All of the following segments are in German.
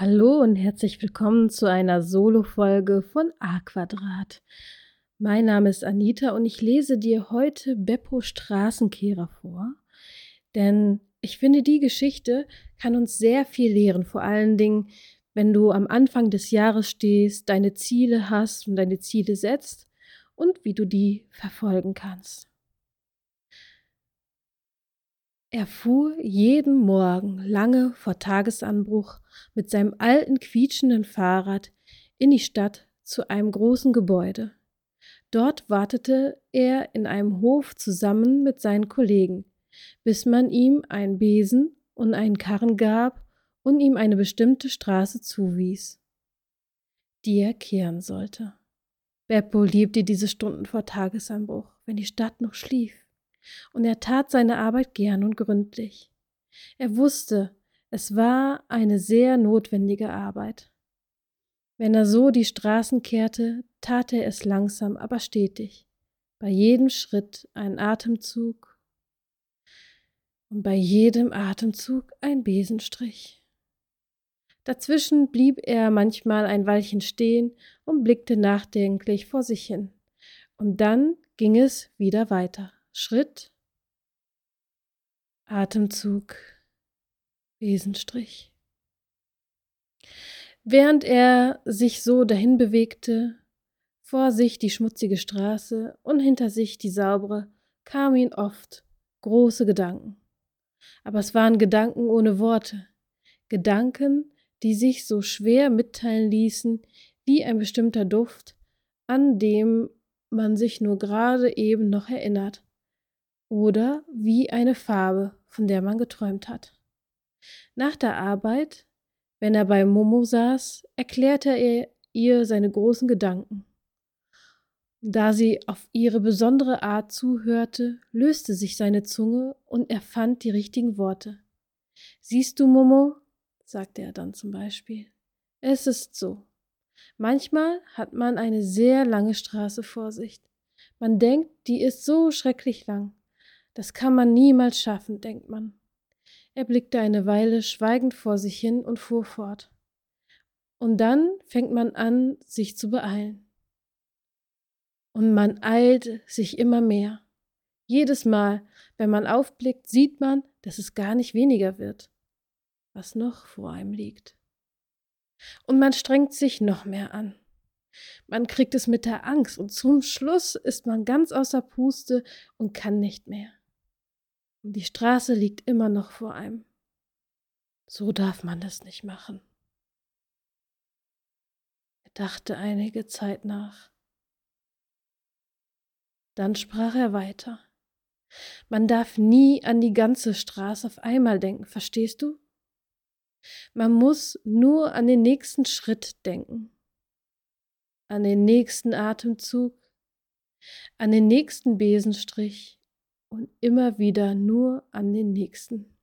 Hallo und herzlich willkommen zu einer Solo-Folge von A Quadrat. Mein Name ist Anita und ich lese dir heute Beppo Straßenkehrer vor, denn ich finde, die Geschichte kann uns sehr viel lehren, vor allen Dingen, wenn du am Anfang des Jahres stehst, deine Ziele hast und deine Ziele setzt und wie du die verfolgen kannst. Er fuhr jeden Morgen lange vor Tagesanbruch mit seinem alten quietschenden Fahrrad in die Stadt zu einem großen Gebäude. Dort wartete er in einem Hof zusammen mit seinen Kollegen, bis man ihm einen Besen und einen Karren gab und ihm eine bestimmte Straße zuwies, die er kehren sollte. Beppo liebte diese Stunden vor Tagesanbruch, wenn die Stadt noch schlief und er tat seine Arbeit gern und gründlich. Er wusste, es war eine sehr notwendige Arbeit. Wenn er so die Straßen kehrte, tat er es langsam, aber stetig, bei jedem Schritt ein Atemzug und bei jedem Atemzug ein Besenstrich. Dazwischen blieb er manchmal ein Weilchen stehen und blickte nachdenklich vor sich hin, und dann ging es wieder weiter. Schritt, Atemzug, Besenstrich. Während er sich so dahin bewegte, vor sich die schmutzige Straße und hinter sich die saubere, kamen ihm oft große Gedanken. Aber es waren Gedanken ohne Worte, Gedanken, die sich so schwer mitteilen ließen wie ein bestimmter Duft, an dem man sich nur gerade eben noch erinnert oder wie eine Farbe, von der man geträumt hat. Nach der Arbeit, wenn er bei Momo saß, erklärte er ihr seine großen Gedanken. Da sie auf ihre besondere Art zuhörte, löste sich seine Zunge und er fand die richtigen Worte. Siehst du, Momo, sagte er dann zum Beispiel, es ist so. Manchmal hat man eine sehr lange Straße vor sich. Man denkt, die ist so schrecklich lang. Das kann man niemals schaffen, denkt man. Er blickte eine Weile schweigend vor sich hin und fuhr fort. Und dann fängt man an, sich zu beeilen. Und man eilt sich immer mehr. Jedes Mal, wenn man aufblickt, sieht man, dass es gar nicht weniger wird, was noch vor einem liegt. Und man strengt sich noch mehr an. Man kriegt es mit der Angst und zum Schluss ist man ganz außer Puste und kann nicht mehr. Und die Straße liegt immer noch vor einem. So darf man das nicht machen. Er dachte einige Zeit nach. Dann sprach er weiter. Man darf nie an die ganze Straße auf einmal denken, verstehst du? Man muss nur an den nächsten Schritt denken, an den nächsten Atemzug, an den nächsten Besenstrich, und immer wieder nur an den nächsten.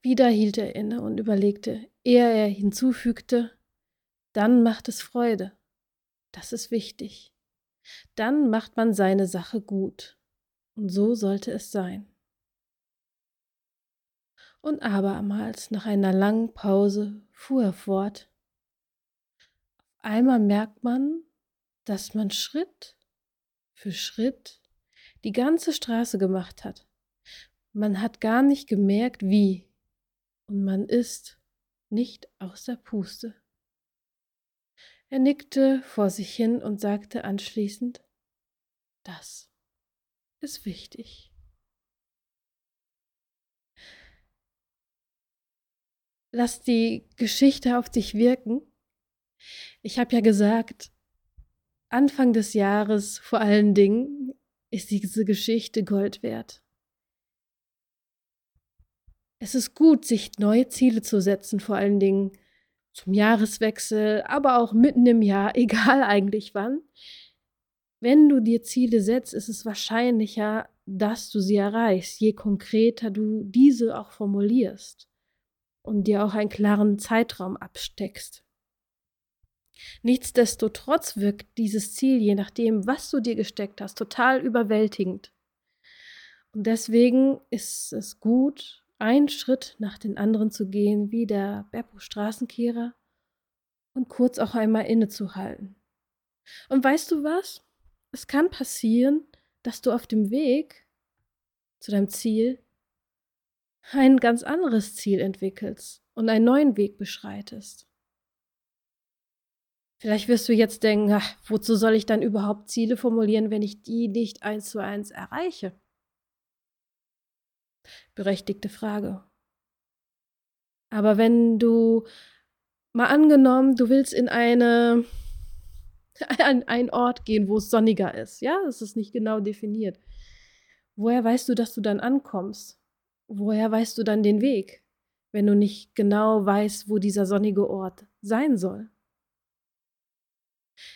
Wieder hielt er inne und überlegte, ehe er hinzufügte, dann macht es Freude. Das ist wichtig. Dann macht man seine Sache gut. Und so sollte es sein. Und abermals, nach einer langen Pause, fuhr er fort. Auf einmal merkt man, dass man Schritt für Schritt die ganze Straße gemacht hat. Man hat gar nicht gemerkt, wie. Und man ist nicht aus der Puste. Er nickte vor sich hin und sagte anschließend, das ist wichtig. Lass die Geschichte auf dich wirken. Ich habe ja gesagt, Anfang des Jahres vor allen Dingen ist diese Geschichte Gold wert. Es ist gut, sich neue Ziele zu setzen, vor allen Dingen zum Jahreswechsel, aber auch mitten im Jahr, egal eigentlich wann. Wenn du dir Ziele setzt, ist es wahrscheinlicher, dass du sie erreichst, je konkreter du diese auch formulierst und dir auch einen klaren Zeitraum absteckst. Nichtsdestotrotz wirkt dieses Ziel, je nachdem, was du dir gesteckt hast, total überwältigend. Und deswegen ist es gut, einen Schritt nach den anderen zu gehen, wie der Beppo Straßenkehrer, und kurz auch einmal innezuhalten. Und weißt du was? Es kann passieren, dass du auf dem Weg zu deinem Ziel ein ganz anderes Ziel entwickelst und einen neuen Weg beschreitest. Vielleicht wirst du jetzt denken, ach, wozu soll ich dann überhaupt Ziele formulieren, wenn ich die nicht eins zu eins erreiche? Berechtigte Frage. Aber wenn du mal angenommen, du willst in eine an einen Ort gehen, wo es sonniger ist, ja, das ist nicht genau definiert. Woher weißt du, dass du dann ankommst? Woher weißt du dann den Weg, wenn du nicht genau weißt, wo dieser sonnige Ort sein soll?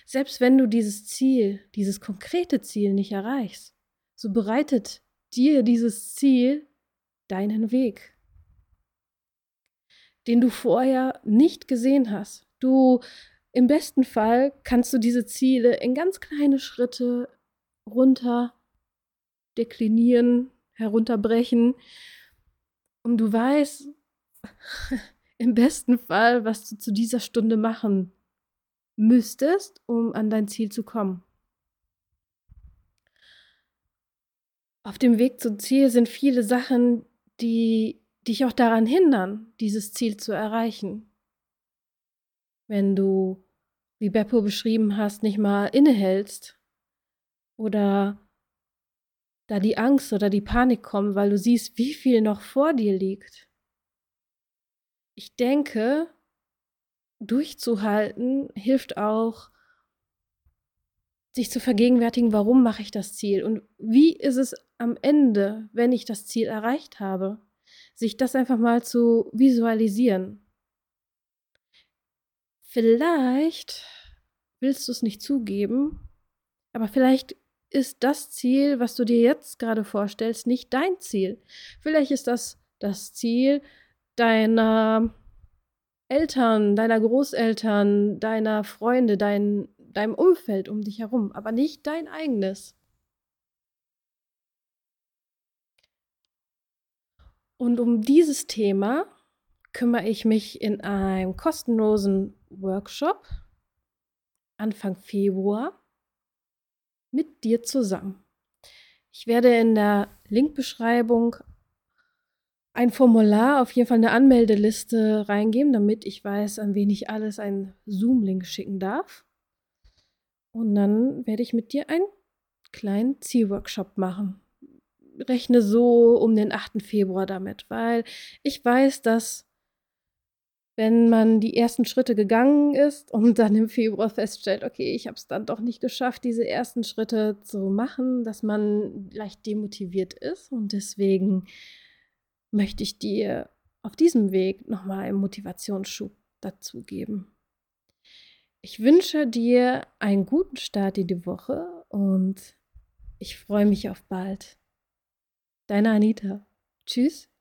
Selbst wenn du dieses Ziel, dieses konkrete Ziel nicht erreichst, so bereitet dir dieses Ziel deinen Weg, den du vorher nicht gesehen hast. Du, im besten Fall kannst du diese Ziele in ganz kleine Schritte runter deklinieren, herunterbrechen. Und du weißt im besten Fall, was du zu dieser Stunde machen müsstest, um an dein Ziel zu kommen. Auf dem Weg zum Ziel sind viele Sachen, die dich auch daran hindern, dieses Ziel zu erreichen. Wenn du, wie Beppo beschrieben hast, nicht mal innehältst oder da die Angst oder die Panik kommt, weil du siehst, wie viel noch vor dir liegt. Ich denke, durchzuhalten hilft auch, sich zu vergegenwärtigen, warum mache ich das Ziel und wie ist es am Ende, wenn ich das Ziel erreicht habe. Sich das einfach mal zu visualisieren. Vielleicht willst du es nicht zugeben, aber vielleicht ist das Ziel, was du dir jetzt gerade vorstellst, nicht dein Ziel. Vielleicht ist das das Ziel deiner Eltern, deiner Großeltern, deiner Freunde, dein, deinem Umfeld um dich herum, aber nicht dein eigenes. Und um dieses Thema kümmere ich mich in einem kostenlosen Workshop Anfang Februar mit dir zusammen. Ich werde in der Linkbeschreibung ein Formular, auf jeden Fall eine Anmeldeliste reingeben, damit ich weiß, an wen ich alles einen Zoom-Link schicken darf. Und dann werde ich mit dir einen kleinen Zielworkshop machen. Rechne so um den 8. Februar damit, weil ich weiß, dass wenn man die ersten Schritte gegangen ist und dann im Februar feststellt, okay, ich habe es dann doch nicht geschafft, diese ersten Schritte zu machen, dass man leicht demotiviert ist. Und deswegen möchte ich dir auf diesem Weg nochmal einen Motivationsschub dazu geben. Ich wünsche dir einen guten Start in die Woche und ich freue mich auf bald. Deine Anita. Tschüss.